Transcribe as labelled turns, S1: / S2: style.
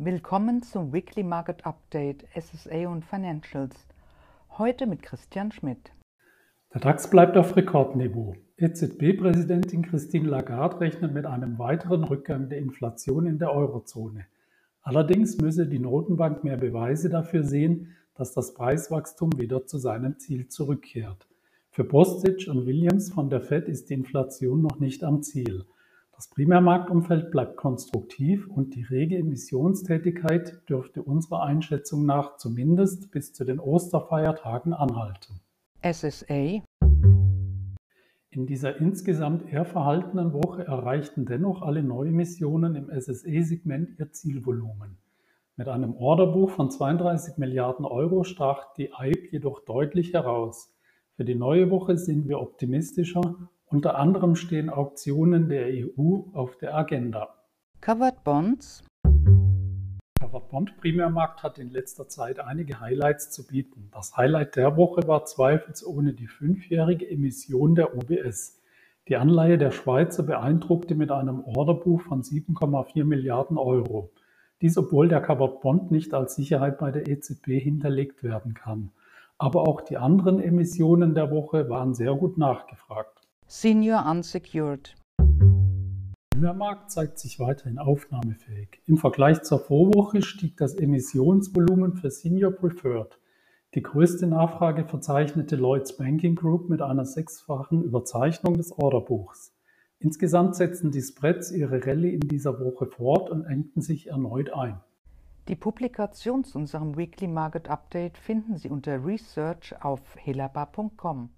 S1: Willkommen zum Weekly Market Update SSA und Financials. Heute mit Christian Schmidt.
S2: Der DAX bleibt auf Rekordniveau. EZB-Präsidentin Christine Lagarde rechnet mit einem weiteren Rückgang der Inflation in der Eurozone. Allerdings müsse die Notenbank mehr Beweise dafür sehen, dass das Preiswachstum wieder zu seinem Ziel zurückkehrt. Für Bostic und Williams von der Fed ist die Inflation noch nicht am Ziel. Das Primärmarktumfeld bleibt konstruktiv und die rege Emissionstätigkeit dürfte unserer Einschätzung nach zumindest bis zu den Osterfeiertagen anhalten.
S1: SSA
S2: In dieser insgesamt eher verhaltenen Woche erreichten dennoch alle Neuemissionen im SSE-Segment ihr Zielvolumen. Mit einem Orderbuch von 32 Milliarden Euro stach die EIB jedoch deutlich heraus. Für die neue Woche sind wir optimistischer unter anderem stehen Auktionen der EU auf der Agenda.
S1: Covered Bonds
S2: Covered Bond Primärmarkt hat in letzter Zeit einige Highlights zu bieten. Das Highlight der Woche war zweifelsohne die fünfjährige Emission der UBS. Die Anleihe der Schweizer beeindruckte mit einem Orderbuch von 7,4 Milliarden Euro. Dies obwohl der Covered Bond nicht als Sicherheit bei der EZB hinterlegt werden kann. Aber auch die anderen Emissionen der Woche waren sehr gut nachgefragt.
S1: Senior Unsecured.
S2: Der Markt zeigt sich weiterhin aufnahmefähig. Im Vergleich zur Vorwoche stieg das Emissionsvolumen für Senior Preferred. Die größte Nachfrage verzeichnete Lloyds Banking Group mit einer sechsfachen Überzeichnung des Orderbuchs. Insgesamt setzten die Spreads ihre Rallye in dieser Woche fort und engten sich erneut ein.
S1: Die Publikation zu unserem Weekly Market Update finden Sie unter Research auf helaba.com.